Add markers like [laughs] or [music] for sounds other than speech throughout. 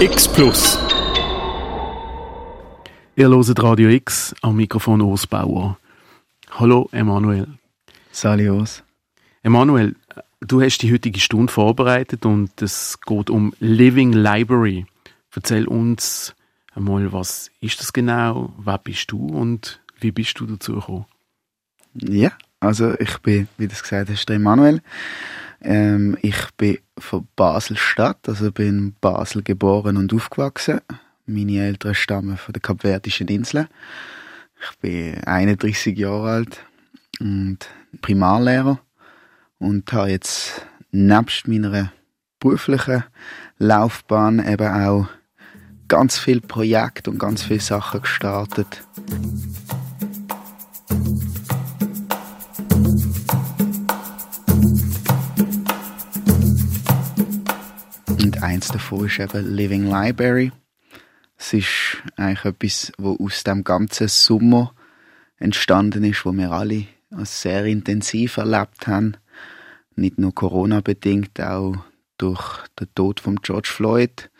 X Plus. Ihr hört Radio X am Mikrofon Urs Bauer. Hallo Emanuel. Sali Urs. Emanuel, du hast die heutige Stunde vorbereitet und es geht um Living Library. Erzähl uns einmal, was ist das genau, wer bist du und wie bist du dazu gekommen? Ja, also ich bin, wie du es gesagt hast, der Emanuel. Ähm, ich bin von Basel-Stadt, also bin in Basel geboren und aufgewachsen. Meine Eltern stammen von den Kapverdischen Inseln. Ich bin 31 Jahre alt und Primarlehrer und habe jetzt nebst meiner beruflichen Laufbahn eben auch ganz viele Projekte und ganz viele Sachen gestartet. Eins davon ist eben Living Library. Es ist eigentlich etwas, was aus dem ganzen Sommer entstanden ist, wo wir alle sehr intensiv erlebt haben. Nicht nur Corona-bedingt, auch durch den Tod von George Floyd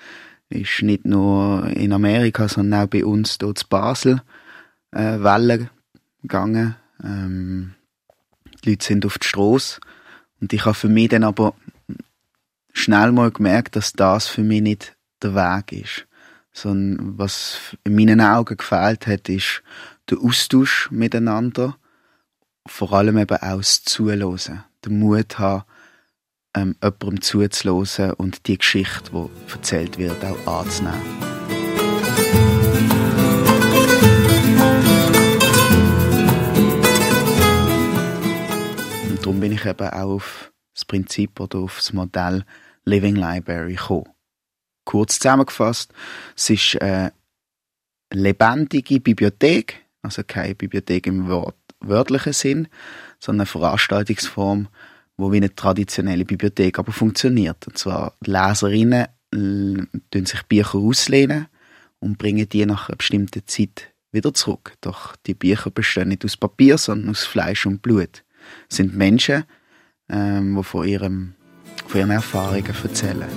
ist nicht nur in Amerika, sondern auch bei uns dort in Basel äh, Wellen gegangen. Ähm, die Leute sind auf die Straße und ich habe für mich dann aber schnell mal gemerkt, dass das für mich nicht der Weg ist. Sondern was in meinen Augen gefehlt hat, ist der Austausch miteinander, vor allem eben auch das Zuhören, den Mut haben, ähm, jemandem zuzuhören und die Geschichte, die erzählt wird, auch anzunehmen. Und darum bin ich eben auch auf Prinzip oder auf das Modell Living Library gekommen. Kurz zusammengefasst, es ist eine lebendige Bibliothek, also keine Bibliothek im Wort, wörtlichen Sinn, sondern eine Veranstaltungsform, wo wie eine traditionelle Bibliothek aber funktioniert. Und zwar die Leserinnen tun sich Bücher auslehnen und bringen die nach einer bestimmten Zeit wieder zurück. Doch die Bücher bestehen nicht aus Papier, sondern aus Fleisch und Blut. Es sind Menschen, ähm, die von, ihrem, von ihren Erfahrungen erzählen.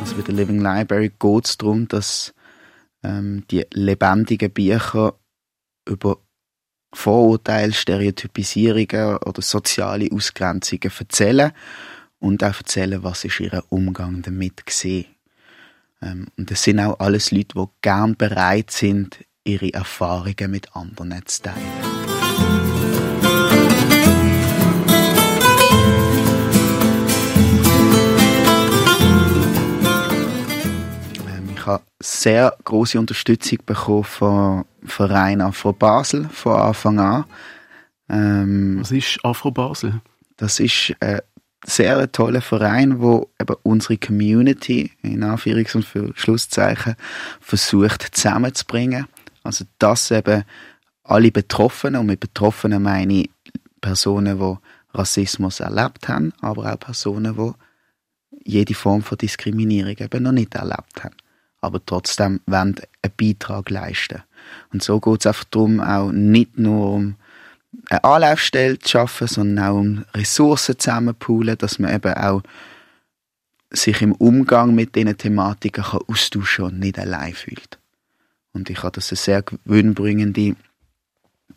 Also bei der Living Library geht es darum, dass ähm, die lebendigen Bücher über Vorurteile, Stereotypisierungen oder soziale Ausgrenzungen erzählen und auch erzählen, was ist ihr Umgang damit gesehen. Ähm, und das sind auch alles Leute, die gern bereit sind, ihre Erfahrungen mit anderen zu teilen. Ähm, ich habe sehr große Unterstützung bekommen vom Verein Afro Basel von Anfang an. Ähm, Was ist Afro Basel? das ist ein sehr toller Verein, wo eben unsere Community in Anführungs- und für Schlusszeichen versucht zusammenzubringen. Also dass eben alle Betroffenen und mit Betroffenen meine ich Personen, die Rassismus erlebt haben, aber auch Personen, die jede Form von Diskriminierung eben noch nicht erlebt haben, aber trotzdem wollen einen Beitrag leisten. Und so geht es einfach darum, auch nicht nur um eine Anlaufstelle zu schaffen, sondern auch um Ressourcen zusammenpoolen, dass man eben auch sich im Umgang mit diesen Thematiken kann austauschen und nicht allein fühlt. Und ich habe das eine sehr gewinnbringende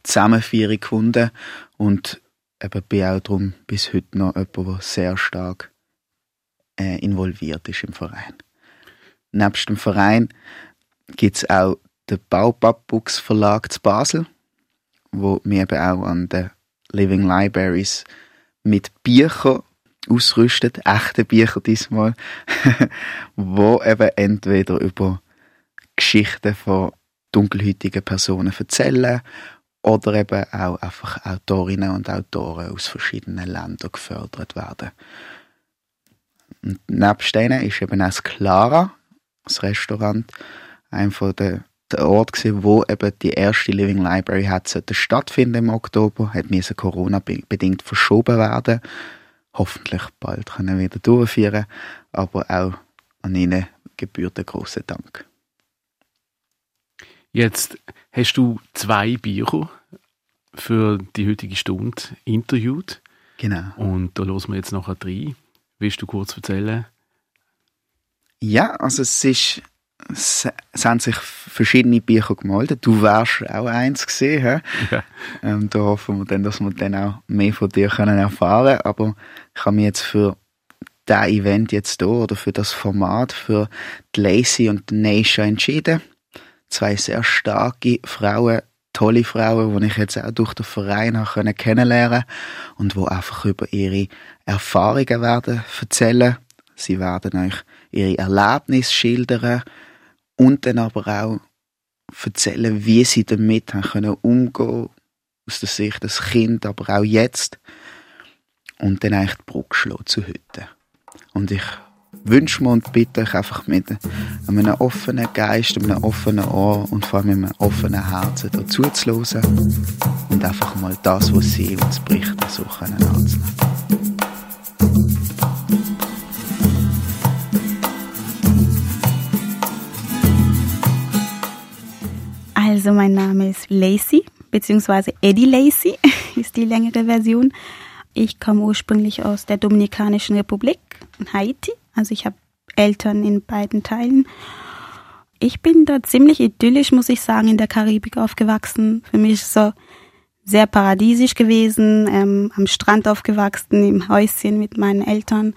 Zusammenführung gefunden und eben bin auch darum bis heute noch jemand, der sehr stark äh, involviert ist im Verein. Nebst dem Verein gibt es auch den Baupap-Books Verlag zu Basel, wo wir eben auch an den Living Libraries mit Büchern ausrüstet, echte Bücher diesmal, [laughs] wo eben entweder über Geschichten von dunkelhäutigen Personen erzählen oder eben auch einfach Autorinnen und Autoren aus verschiedenen Ländern gefördert werden. Und nebst denen ist eben auch das Clara, das Restaurant, ein von den der Ort gewesen, wo eben die erste Living Library hat sollte stattfinden im Oktober, hat müssen Corona bedingt verschoben werden. Hoffentlich bald können wir wieder durchführen, aber auch an ihnen gebührt ein großer Dank. Jetzt hast du zwei Bücher für die heutige Stunde interviewt. Genau. Und da hören wir jetzt nachher drei. Willst du kurz erzählen? Ja, also es ist es, es haben sich verschiedene Bücher gemeldet. Du wärst auch eins gesehen. He? Ja. Ähm, da hoffen wir dann, dass wir dann auch mehr von dir können erfahren Aber ich habe mich jetzt für das Event jetzt hier oder für das Format für die Lacey und die Neisha entschieden. Zwei sehr starke Frauen, tolle Frauen, die ich jetzt auch durch den Verein habe kennenlernen und wo einfach über ihre Erfahrungen werden erzählen. Sie werden euch ihre Erlebnisse schildern und dann aber auch erzählen, wie sie damit haben können umgehen aus der Sicht des Kind, aber auch jetzt und dann eigentlich die Brücke schlagen zu heute. Und ich wünsche mir und bitte euch einfach mit einem offenen Geist, einem offenen Ohr und vor allem einem offenen Herzen dazu zu hören und einfach mal das, was sie uns berichten, so können anzunehmen. Also mein Name ist Lacey, beziehungsweise Eddie Lacey [laughs] ist die längere Version. Ich komme ursprünglich aus der Dominikanischen Republik, Haiti. Also ich habe Eltern in beiden Teilen. Ich bin da ziemlich idyllisch, muss ich sagen, in der Karibik aufgewachsen. Für mich ist so sehr paradiesisch gewesen, ähm, am Strand aufgewachsen, im Häuschen mit meinen Eltern.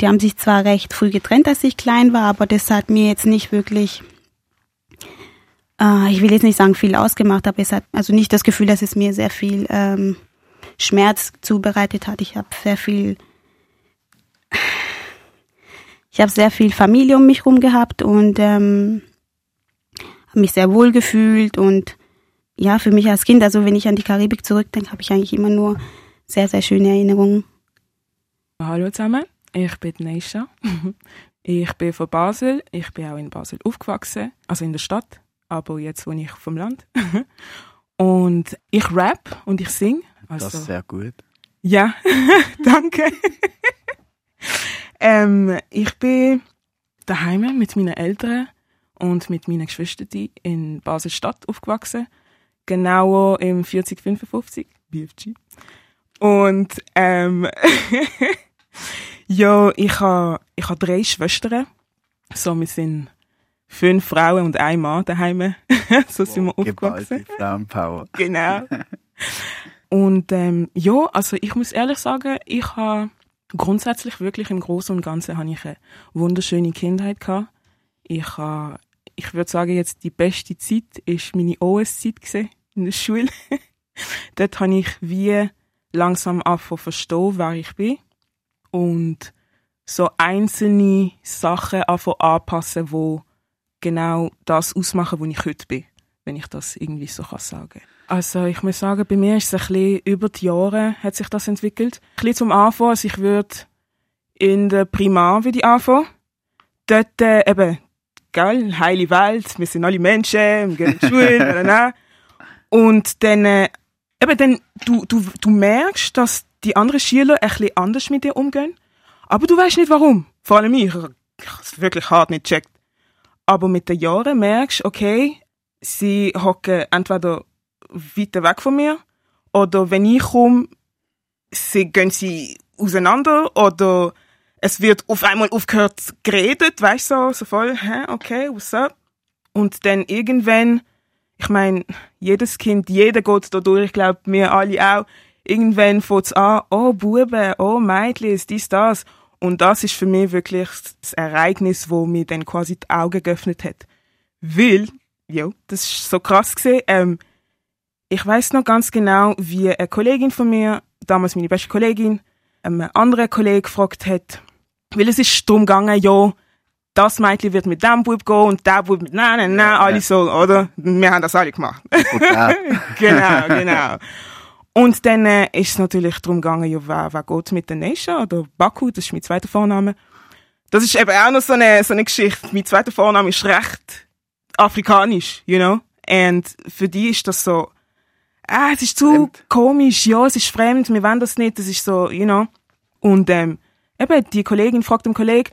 Die haben sich zwar recht früh getrennt, als ich klein war, aber das hat mir jetzt nicht wirklich äh, ich will jetzt nicht sagen viel ausgemacht, aber es hat also nicht das Gefühl, dass es mir sehr viel ähm, Schmerz zubereitet hat. Ich habe sehr viel, ich habe sehr viel Familie um mich herum gehabt und ähm, habe mich sehr wohl gefühlt und ja, für mich als Kind, also wenn ich an die Karibik zurückdenke, habe ich eigentlich immer nur sehr, sehr schöne Erinnerungen. Hallo zusammen, ich bin Neisha. [laughs] Ich bin von Basel. Ich bin auch in Basel aufgewachsen, also in der Stadt aber jetzt wohne ich vom Land. [laughs] und ich rap und ich sing. Also, das ist sehr gut. Ja, [laughs] danke. ähm, ich bin daheim mit meinen Eltern und mit meinen Geschwistern in Basel-Stadt aufgewachsen. Genauer im 4055, BFG. Und ähm, [laughs] ja, ich habe ich ha drei Schwestern. So, wir sind fünf Frauen und ein Mann daheim. [laughs] so sind wir aufgewachsen. Frauenpower. genau. [laughs] Und ähm, ja, also ich muss ehrlich sagen, ich habe grundsätzlich wirklich im Großen und Ganzen habe ich eine wunderschöne Kindheit gehabt. Ich habe, ich würde sagen, jetzt die beste Zeit ist meine OS-Zeit in der Schule. [laughs] Dort habe ich wie langsam angefangen verstehen, wer ich bin und so einzelne Sachen anfangen anpassen, wo genau das ausmachen, wo ich heute bin, wenn ich das irgendwie so kann sagen Also ich muss sagen, bei mir ist es ein bisschen über die Jahre hat sich das entwickelt. Ein bisschen zum Anfang, also ich würde in der Primar würde anfangen. Dort äh, eben, gell, heile Welt, wir sind alle Menschen, wir gehen in Schule, und dann, äh, eben dann, du, du, du merkst, dass die anderen Schüler ein bisschen anders mit dir umgehen, aber du weißt nicht warum. Vor allem ich, ich habe es wirklich hart nicht gecheckt. Aber mit den Jahren merkst du, okay, sie hocken entweder weiter weg von mir oder wenn ich komme, sie gehen sie auseinander oder es wird auf einmal aufgehört geredet, weißt du, so, so voll, hä, okay, what's up? Und dann irgendwann, ich meine, jedes Kind, jeder geht da durch, ich glaube, wir alle auch, irgendwann fängt es an, oh Buben, oh Mädchen, dies, das. Und das ist für mich wirklich das Ereignis, wo mir dann quasi die Augen geöffnet hat. Weil, ja, das ist so krass gesehen. Ähm, ich weiß noch ganz genau, wie eine Kollegin von mir, damals meine beste Kollegin, ähm, einen anderen Kollegen gefragt hat, weil es ist darum gegangen, ja, das Mädchen wird mit dem Bub gehen und der Bub mit nein, nein, nein, alle so, oder? Wir haben das alle gemacht. [laughs] genau, genau. Und dann äh, ist es natürlich darum gegangen, ja, wer, wer geht mit der Nesha oder Baku, das ist mein zweiter Vorname. Das ist eben auch noch so eine, so eine Geschichte. Mein zweiter Vorname ist recht afrikanisch, you know? Und für die ist das so, ah, es ist zu fremd. komisch, ja, es ist fremd, wir wollen das nicht, das ist so, you know? Und ähm, eben, die Kollegin fragt den Kollegen,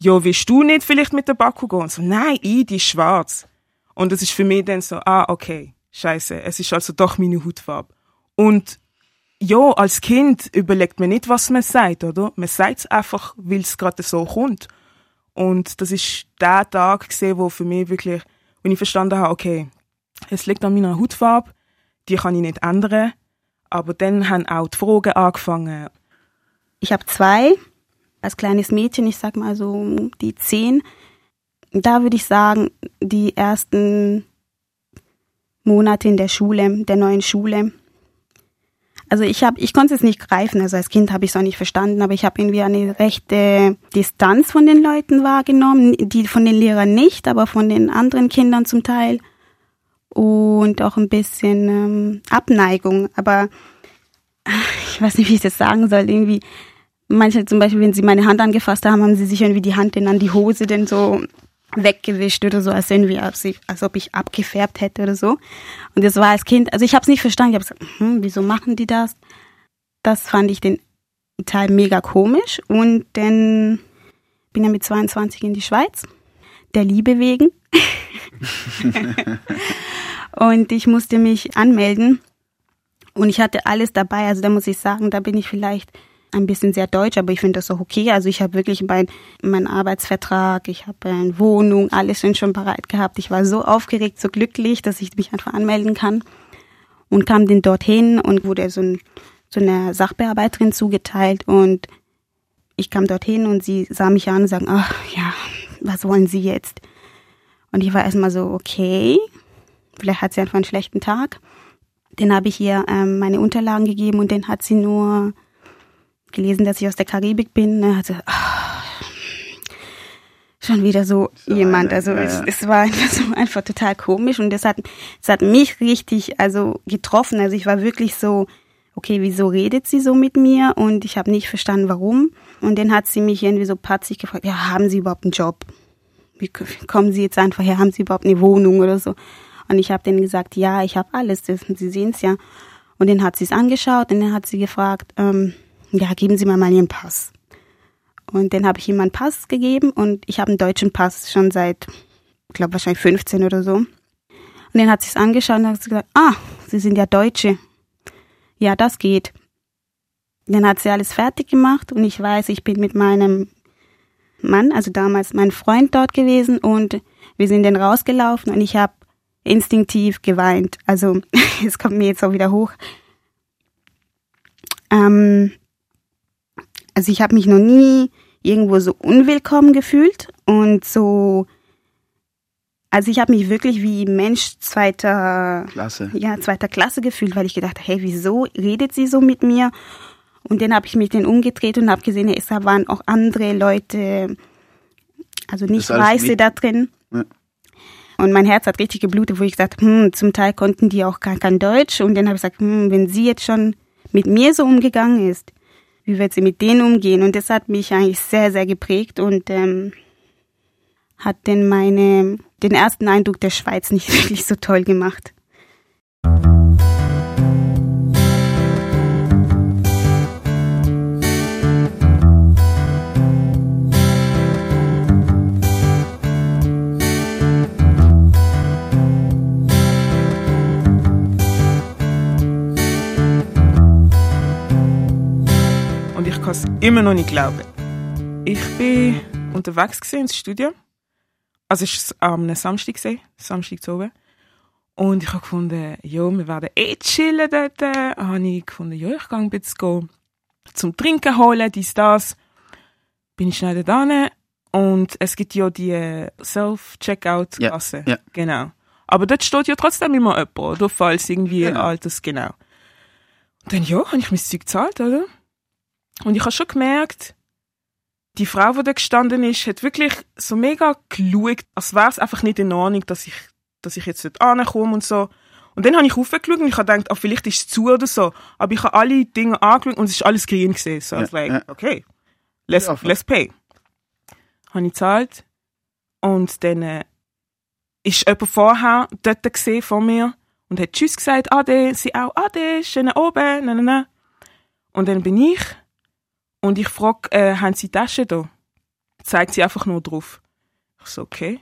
ja, willst du nicht vielleicht mit der Baku gehen? Und so, nein, ich, die ist schwarz. Und das ist für mich dann so, ah, okay, scheiße, es ist also doch meine Hautfarbe. Und ja, als Kind überlegt man nicht, was man sagt, oder? Man sagt es einfach, weil es gerade so kommt. Und das ist der Tag gesehen, wo für mich wirklich, wenn ich verstanden habe, okay, es liegt an meiner Hautfarbe, die kann ich nicht ändern. Aber dann haben auch die Fragen angefangen. Ich habe zwei, als kleines Mädchen, ich sag mal so die zehn. Da würde ich sagen, die ersten Monate in der Schule, der neuen Schule. Also ich habe, ich konnte es nicht greifen. Also als Kind habe ich es auch nicht verstanden, aber ich habe irgendwie eine rechte Distanz von den Leuten wahrgenommen, die von den Lehrern nicht, aber von den anderen Kindern zum Teil und auch ein bisschen ähm, Abneigung. Aber ich weiß nicht, wie ich das sagen soll. Irgendwie manche zum Beispiel, wenn sie meine Hand angefasst haben, haben sie sich irgendwie die Hand dann an die Hose denn so weggewischt oder so, als irgendwie, als, als ob ich abgefärbt hätte oder so. Und das war als Kind, also ich habe es nicht verstanden. Ich habe gesagt, hm, wieso machen die das? Das fand ich den Teil mega komisch. Und dann bin ich mit 22 in die Schweiz, der Liebe wegen. [laughs] und ich musste mich anmelden. Und ich hatte alles dabei. Also da muss ich sagen, da bin ich vielleicht ein bisschen sehr deutsch, aber ich finde das auch okay. Also ich habe wirklich meinen mein Arbeitsvertrag, ich habe eine Wohnung, alles schon bereit gehabt. Ich war so aufgeregt, so glücklich, dass ich mich einfach anmelden kann und kam dann dorthin und wurde so, ein, so eine Sachbearbeiterin zugeteilt und ich kam dorthin und sie sah mich an und sagte, ach ja, was wollen Sie jetzt? Und ich war erstmal so, okay, vielleicht hat sie einfach einen schlechten Tag. Dann habe ich ihr ähm, meine Unterlagen gegeben und dann hat sie nur gelesen, dass ich aus der Karibik bin. Ne, hatte oh, schon wieder so, so jemand. Also es, es, war einfach, so [laughs] einfach total komisch und das hat, es hat mich richtig also getroffen. Also ich war wirklich so, okay, wieso redet sie so mit mir? Und ich habe nicht verstanden, warum. Und dann hat sie mich irgendwie so patzig gefragt, ja, haben Sie überhaupt einen Job? Wie kommen Sie jetzt einfach her? Haben Sie überhaupt eine Wohnung oder so? Und ich habe dann gesagt, ja, ich habe alles. Das, Sie sehen es ja. Und dann hat sie es angeschaut und dann hat sie gefragt, ähm, ja, geben Sie mir mal Ihren Pass. Und dann habe ich ihm meinen Pass gegeben und ich habe einen deutschen Pass schon seit, ich glaube wahrscheinlich 15 oder so. Und dann hat sie es angeschaut und hat gesagt, ah, Sie sind ja Deutsche. Ja, das geht. Dann hat sie alles fertig gemacht und ich weiß, ich bin mit meinem Mann, also damals mein Freund dort gewesen und wir sind dann rausgelaufen und ich habe instinktiv geweint. Also [laughs] es kommt mir jetzt auch wieder hoch. Ähm, also ich habe mich noch nie irgendwo so unwillkommen gefühlt und so also ich habe mich wirklich wie Mensch zweiter Klasse. Ja, zweiter Klasse gefühlt, weil ich gedacht, hey, wieso redet sie so mit mir? Und dann habe ich mich dann umgedreht und habe gesehen, es waren auch andere Leute, also nicht Weiße da drin. Ja. Und mein Herz hat richtig geblutet, wo ich gesagt, hm, zum Teil konnten die auch gar kein Deutsch. Und dann habe ich gesagt, hm, wenn sie jetzt schon mit mir so umgegangen ist, wie wird sie mit denen umgehen? Und das hat mich eigentlich sehr, sehr geprägt und ähm, hat denn meine, den ersten Eindruck der Schweiz nicht [laughs] wirklich so toll gemacht. Kann es immer noch nicht glauben. Ich bin unterwegs ins Studio. Also es war am Samstag, Samstag zu oben. Und ich habe gefunden, ja, wir werden eh chillen dort. Dann habe ich gefunden, ja, ich gehe ein bisschen zum Trinken holen, dies, das. Bin ich schnell da und es gibt ja die Self-Checkout-Kasse. Ja, ja. Genau. Aber dort steht ja trotzdem immer jemand, oder? Falls irgendwie Genau. Alters, genau. Und dann, ja, habe ich mein Zeug gezahlt, oder? Und ich habe schon gemerkt, die Frau, die da gestanden ist, hat wirklich so mega geschaut, als wäre es einfach nicht in Ordnung, dass ich, dass ich jetzt dort ankomme und so. Und dann habe ich aufgeschaut und ich habe gedacht, oh, vielleicht ist es zu oder so. Aber ich habe alle Dinge angeschaut und es ist alles grün gesehen. So, Ja, like, ja. okay, let's, Ja, let's pay. Habe ich gezahlt. Und dann äh, ist jemand vorher dort gesehen von mir und hat Tschüss gesagt, Ade, sie auch, Ade, schön oben, na, na, na. Und dann bin ich und ich frage, äh, haben Sie Tasche da? Zeigt sie einfach nur drauf. Ich so, okay.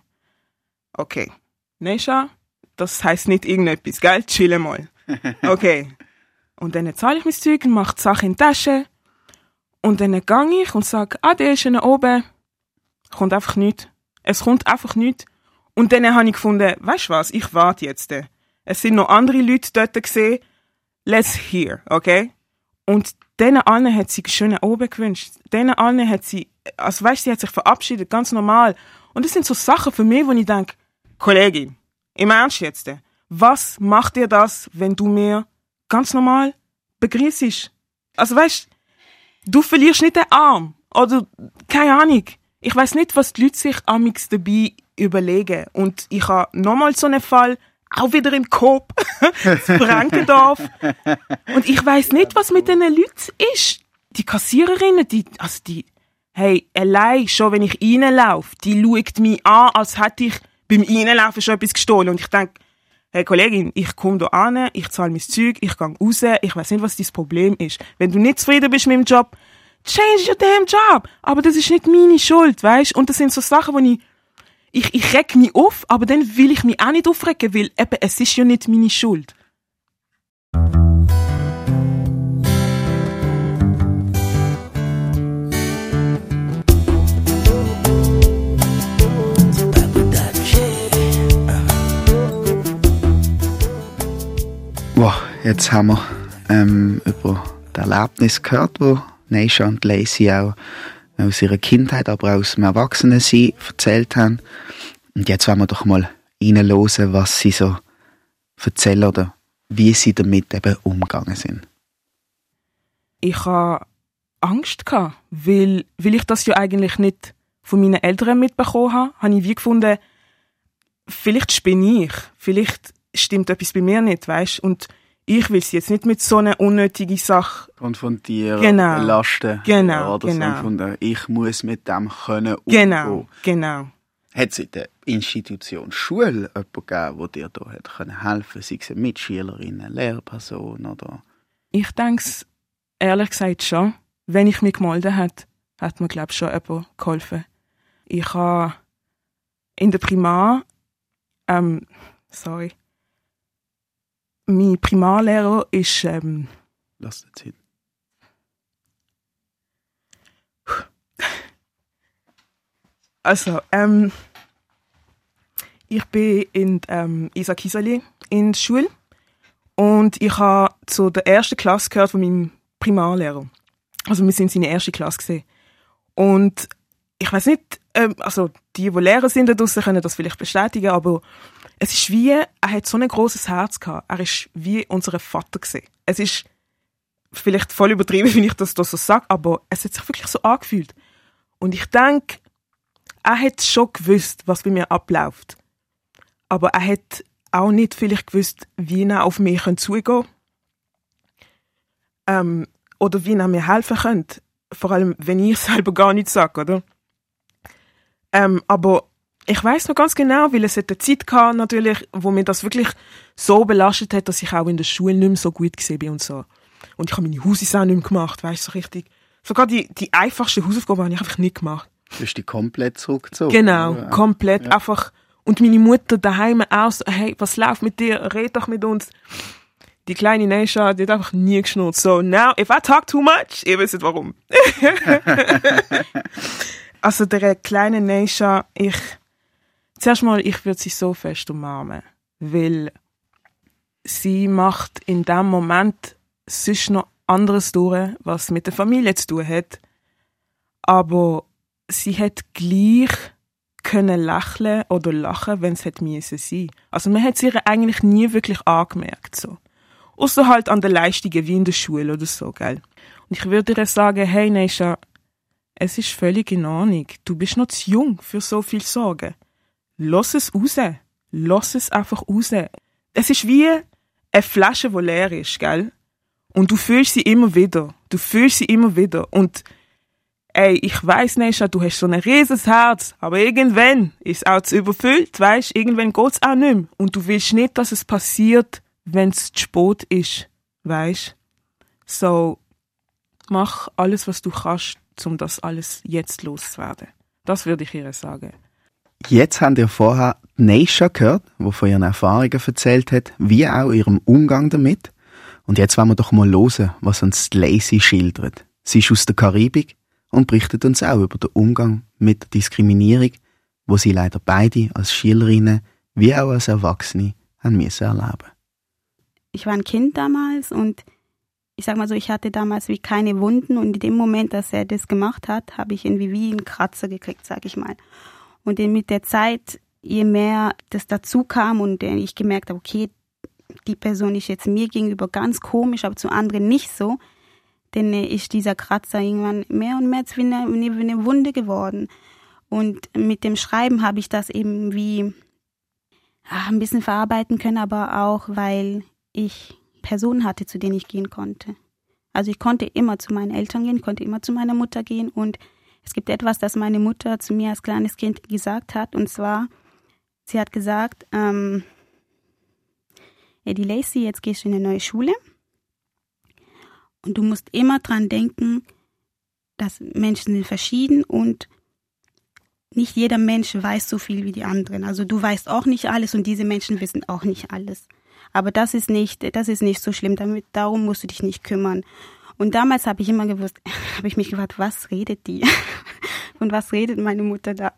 Okay. Neisha, das heißt nicht irgendetwas, gell? Chill mal. [laughs] Okay. Und dann zahle ich mein Zeug und mache die Sache in die Tasche. Und dann gehe ich und sage, ah, der ist oben. Kommt einfach nichts. Es kommt einfach nichts. Und dann habe ich gefunden, weißt du was, ich warte jetzt. Es sind noch andere Leute dort gesehen. Let's hear, okay? Und denen allen hat sie schön oben gewünscht. Denen allen hat sie, also weißt, sie hat sich verabschiedet, ganz normal. Und das sind so Sachen für mich, wo ich denke, Kollegin, im Ernst jetzt, was macht dir das, wenn du mir ganz normal begrüßt? Also weißt, du verlierst nicht den Arm oder keine Ahnung. Ich weiß nicht, was die Leute sich amix dabei überlegen. Und ich habe nochmal so einen Fall, auch wieder im Kopf, [laughs] zu Frankendorf. Und ich weiß nicht, was mit diesen Leuten ist. Die Kassiererinnen, die, also die, hey, allein schon, wenn ich reinlaufe, die schaut mich an, als hätte ich beim Reinlaufen schon etwas gestohlen. Und ich denke, hey Kollegin, ich komme hier an, ich zahle mein Zeug, ich gehe raus, ich weiß nicht, was dein Problem ist. Wenn du nicht zufrieden bist mit dem Job, change your damn job. Aber das ist nicht meine Schuld, weißt? Und das sind so Sachen, wo ich ich, ich reg mich auf, aber dann will ich mich auch nicht aufregen, weil eben, es ist ja nicht meine Schuld. Wow, jetzt haben wir ähm, über das Erlebnis gehört, wo Neisha und Lacey auch aus ihrer Kindheit, aber auch aus dem Erwachsenensein erzählt haben. Und jetzt wollen wir doch mal reinhören, was sie so erzählen oder wie sie damit eben umgegangen sind. Ich hatte Angst, gehabt, weil, weil ich das ja eigentlich nicht von meinen Eltern mitbekommen habe, habe ich wie gefunden, vielleicht spinne ich, vielleicht stimmt etwas bei mir nicht, weißt Und ich will sie jetzt nicht mit so einer unnötigen Sache konfrontieren, genau. lasten. Genau, oder genau. So von ich muss mit dem können Genau, umgehen. genau. Hat es in der Institution Schule jemanden gegeben, der dir da hat können helfen sei es eine Mitschülerin, eine Lehrperson oder? Ich denke ehrlich gesagt schon. Wenn ich mich gemeldet hätte, hat mir, glaube ich, schon jemand geholfen. Ich habe in der Primar, ähm, sorry, mein Primarlehrer ist, ähm, Lass das hin. [sighs] also, ähm, ich bin in ähm, Isaac Isali in der Schule und ich habe zu der ersten Klasse gehört von meinem Primarlehrer. Also wir sind seine erste Klasse gesehen. Und ich weiß nicht, ähm, also die, die Lehrer sind da draussen, können das vielleicht bestätigen, aber es ist wie, er hat so ein großes Herz gehabt. Er ist wie unser Vater gesehen. Es ist vielleicht voll übertrieben, [laughs] wenn ich das da so sage, aber es hat sich wirklich so angefühlt. Und ich denke, er hat schon gewusst, was bei mir abläuft. Aber er hat auch nicht vielleicht gewusst, wie er auf mich zugehen könnte. Ähm, oder wie er mir helfen könnte. Vor allem, wenn ich [laughs] selber gar nichts sage, oder? Ähm, aber ich weiß noch ganz genau, weil es eine Zeit gab, natürlich, wo mir das wirklich so belastet hat, dass ich auch in der Schule nicht mehr so gut gesehen bin und so. Und ich habe meine Hausaufgaben nicht mehr gemacht, weißt du, so richtig. Sogar die, die einfachsten Hausaufgaben habe ich einfach nicht gemacht. Du hast die komplett zurückgezogen? Genau, oder? komplett. Ja. Einfach. Und meine Mutter daheim auch so, hey, was läuft mit dir? Red doch mit uns. Die kleine Neisha, die hat einfach nie geschnurrt. So, now, if I talk too much, ihr wisst warum. [laughs] [laughs] also, der kleine Neisha, ich, zuerst mal, ich würde sie so fest umarmen. Weil sie macht in dem Moment sonst noch anderes durch, was mit der Familie zu tun hat. Aber sie hat gleich können lächeln oder lachen, wenn es hätte müssen sein. Also man hat sie ihr eigentlich nie wirklich angemerkt so. Außer halt an den Leistungen wie in der Schule oder so, gell. Und ich würde ihr sagen, hey Neisha, es ist völlig in Ordnung. Du bist noch zu jung für so viel Sorgen. Lass es raus. Lass es einfach raus. Es ist wie eine Flasche, die leer ist, gell? Und du fühlst sie immer wieder. Du fühlst sie immer wieder. Und ey, ich weiß nicht, du hast so ein rieses Herz, aber irgendwann ist auch zu überfüllt, weißt? Irgendwann geht's auch nicht mehr. Und du willst nicht, dass es passiert, wenn's zu spät ist, weißt? So, mach alles, was du kannst, um das alles jetzt loszuwerden. Das würde ich ihr sagen. Jetzt habt ihr vorher Neisha gehört, die von ihren Erfahrungen erzählt hat, wie auch ihrem Umgang damit. Und jetzt wollen wir doch mal hören, was uns Lacey schildert. Sie ist aus der Karibik und berichtet uns auch über den Umgang mit der Diskriminierung, wo sie leider beide als Schülerinnen wie auch als Erwachsene haben müssen erleben. Ich war ein Kind damals und ich sag mal so, ich hatte damals wie keine Wunden und in dem Moment, dass er das gemacht hat, habe ich irgendwie wie einen Kratzer gekriegt, sag ich mal. Und mit der Zeit, je mehr das dazu kam und ich gemerkt habe, okay, die Person ist jetzt mir gegenüber ganz komisch, aber zu anderen nicht so, dann ist dieser Kratzer irgendwann mehr und mehr wie eine, wie eine Wunde geworden. Und mit dem Schreiben habe ich das eben wie ach, ein bisschen verarbeiten können, aber auch, weil ich Personen hatte, zu denen ich gehen konnte. Also ich konnte immer zu meinen Eltern gehen, konnte immer zu meiner Mutter gehen und es gibt etwas, das meine Mutter zu mir als kleines Kind gesagt hat und zwar, sie hat gesagt, ähm, Eddie Lacey, jetzt gehst du in eine neue Schule und du musst immer dran denken, dass Menschen sind verschieden und nicht jeder Mensch weiß so viel wie die anderen. Also du weißt auch nicht alles und diese Menschen wissen auch nicht alles. Aber das ist nicht, das ist nicht so schlimm. Damit, darum musst du dich nicht kümmern. Und damals habe ich immer gewusst, [laughs] habe ich mich gefragt, was redet die? [laughs] und was redet meine Mutter da?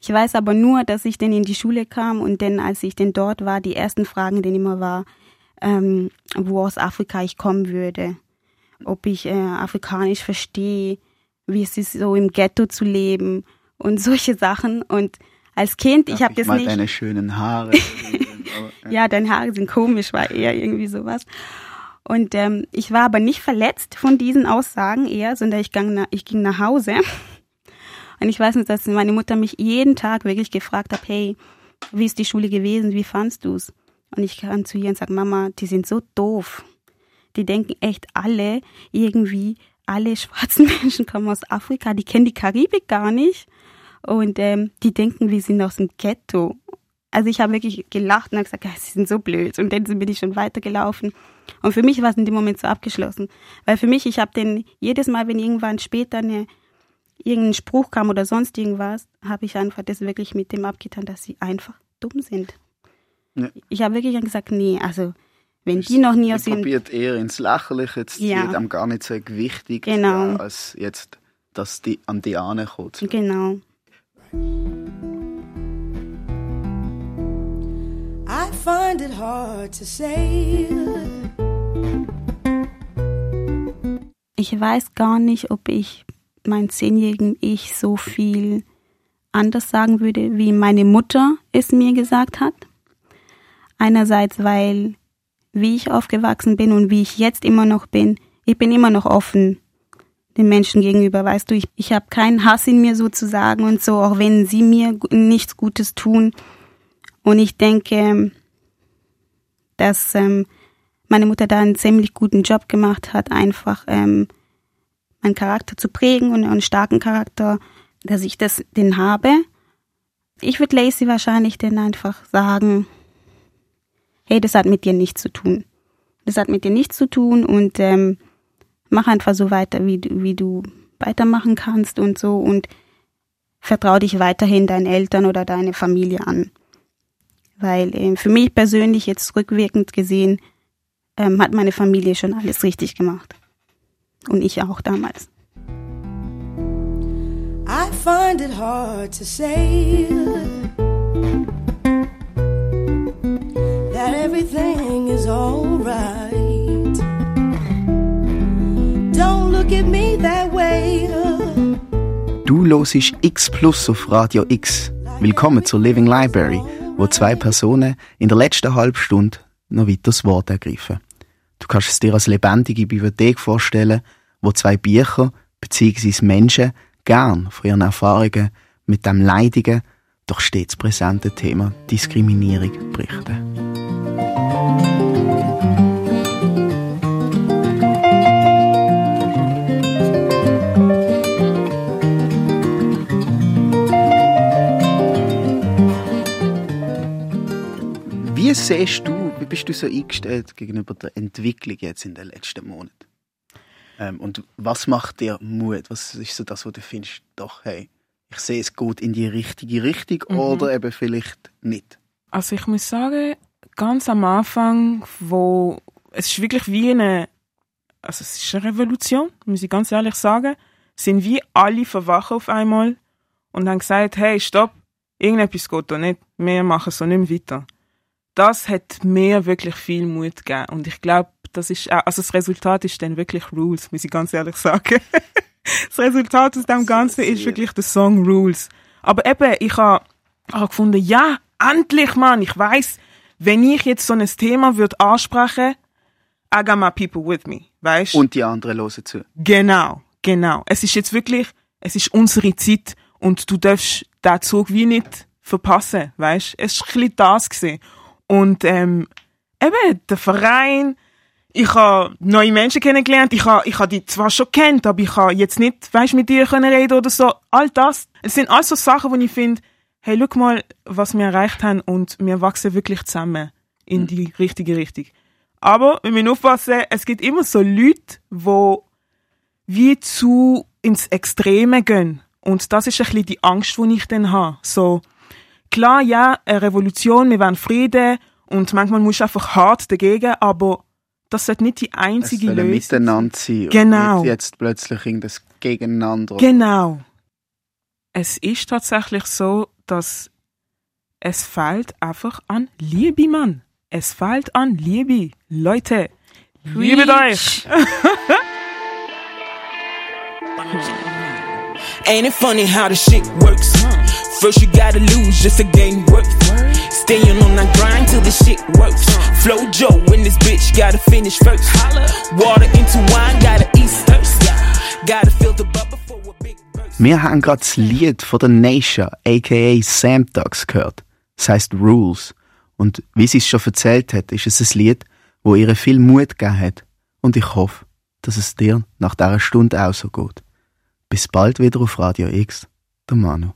Ich weiß aber nur, dass ich dann in die Schule kam und dann, als ich denn dort war, die ersten Fragen dann immer war, ähm, wo aus Afrika ich kommen würde, ob ich äh, afrikanisch verstehe, wie es ist, so im Ghetto zu leben und [laughs] solche Sachen. Und als Kind, Darf ich habe das mal nicht. deine schönen Haare. Ja, deine Haare sind komisch, war eher irgendwie sowas. Und ähm, ich war aber nicht verletzt von diesen Aussagen eher, sondern ich ging, nach, ich ging nach Hause. Und ich weiß nicht, dass meine Mutter mich jeden Tag wirklich gefragt hat, hey, wie ist die Schule gewesen, wie fandst du's? Und ich kann zu ihr und sage, Mama, die sind so doof. Die denken echt alle irgendwie, alle [laughs] schwarzen Menschen kommen aus Afrika, die kennen die Karibik gar nicht. Und ähm, die denken, wir sind aus dem Ghetto. Also ich habe wirklich gelacht und habe gesagt, ja, sie sind so blöd. Und dann bin ich schon weitergelaufen. Und für mich war es in dem Moment so abgeschlossen. Weil für mich, ich habe den jedes Mal, wenn irgendwann später eine, irgendein Spruch kam oder sonst irgendwas, habe ich einfach das wirklich mit dem abgetan, dass sie einfach dumm sind. Ja. Ich habe wirklich gesagt, nee, also wenn die noch nie aus probiert eher ins Lächerliche zu ziehen, ja. gar nicht so wichtig, genau. als jetzt, dass die an die Ahne kommt. Genau. Find it hard to say. Ich weiß gar nicht, ob ich mein zehnjährigen Ich so viel anders sagen würde, wie meine Mutter es mir gesagt hat. Einerseits, weil wie ich aufgewachsen bin und wie ich jetzt immer noch bin, ich bin immer noch offen den Menschen gegenüber, weißt du, ich, ich habe keinen Hass in mir sozusagen und so, auch wenn sie mir nichts Gutes tun. Und ich denke, dass ähm, meine Mutter da einen ziemlich guten Job gemacht hat, einfach ähm, meinen Charakter zu prägen und einen starken Charakter, dass ich das den habe. Ich würde Lacey wahrscheinlich dann einfach sagen, hey, das hat mit dir nichts zu tun. Das hat mit dir nichts zu tun und ähm, mach einfach so weiter, wie, wie du weitermachen kannst und so und vertrau dich weiterhin deinen Eltern oder deine Familie an. Weil äh, für mich persönlich jetzt rückwirkend gesehen, ähm, hat meine Familie schon alles richtig gemacht. Und ich auch damals. I find it hard to say that everything is alright. Don't look at me that way. Du hörst X Plus auf Radio X. Willkommen zur Living Library wo zwei Personen in der letzten Halbstunde noch weiter das Wort ergreifen. Du kannst es dir als lebendige Bibliothek vorstellen, wo zwei Bücher bzw. Menschen gern von ihren Erfahrungen mit dem leidigen, doch stets präsenten Thema Diskriminierung berichten. Wie siehst du, wie bist du so eingestellt gegenüber der Entwicklung jetzt in den letzten Monaten? Ähm, und was macht dir Mut? Was ist so das, wo du findest, doch, hey, ich sehe, es geht in die richtige Richtung Mhm. oder eben vielleicht nicht. Also ich muss sagen, ganz am Anfang, wo es ist wirklich wie eine, also es ist eine Revolution, muss ich ganz ehrlich sagen, sind wie alle verwachen auf einmal und haben gesagt, hey, stopp, irgendetwas geht da nicht, wir machen so nicht mehr weiter. Das hat mir wirklich viel Mut gegeben und ich glaube, das ist auch, also das Resultat ist dann wirklich Rules, muss ich ganz ehrlich sagen. [laughs] das Resultat aus dem Ganzen ist wirklich der Song Rules. Aber eben, ich habe hab gefunden, ja, endlich, Mann, ich weiß, wenn ich jetzt so ein Thema würde ansprechen, I got my people with me, weißt? Und die anderen hören zu. Genau, genau. Es ist jetzt wirklich, es ist unsere Zeit und du darfst den Zug wie nicht verpassen, weißt? Es ist ein bisschen das gesehen. Und ähm, eben der Verein, ich habe neue Menschen kennengelernt, ich habe ich ha die zwar schon kennt, aber ich habe jetzt nicht, weißt, mit dir können reden oder so. All das, es sind all so Sachen, wo ich finde, hey, schau mal, was wir erreicht haben und wir wachsen wirklich zusammen in die richtige Richtung. Aber wir müssen aufpassen, es gibt immer so Leute, wo wie zu ins Extreme gehen. Und das ist ein bisschen die Angst, die ich dann habe. So, klar, ja, eine Revolution, wir wollen Frieden und manchmal muss du einfach hart dagegen, aber das sollte nicht die Es einzige ein Lösung Miteinander sein. Genau. Und jetzt plötzlich irgendein Gegeneinander. Genau. Es ist tatsächlich so, dass es fehlt einfach an Liebe, Mann. Es fehlt an Liebe. Leute, liebet euch. Ain't it funny how the shit works? First you gotta lose just to gain worth. Staying on that grind till the shit works. Flow Joe in this bitch gotta finish first. Water into wine, gotta ease thirst. Gotta fill the bubble for a big burst. Wir haben gerade das Lied von der Nation, aka Sam Dogs, gehört. Das heißt Rules. Und wie sie es schon erzählt hat, ist es ein Lied, wo ihr viel Mut gegeben hat. Und ich hoffe, dass es dir nach dieser Stunde auch so geht. Bis bald wieder auf Radio X, der Manu.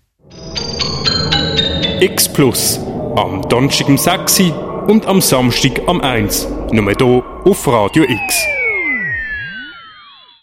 X Plus. Am Donnerstag um 6 Uhr und am Samstag am 1. Nur hier auf Radio X.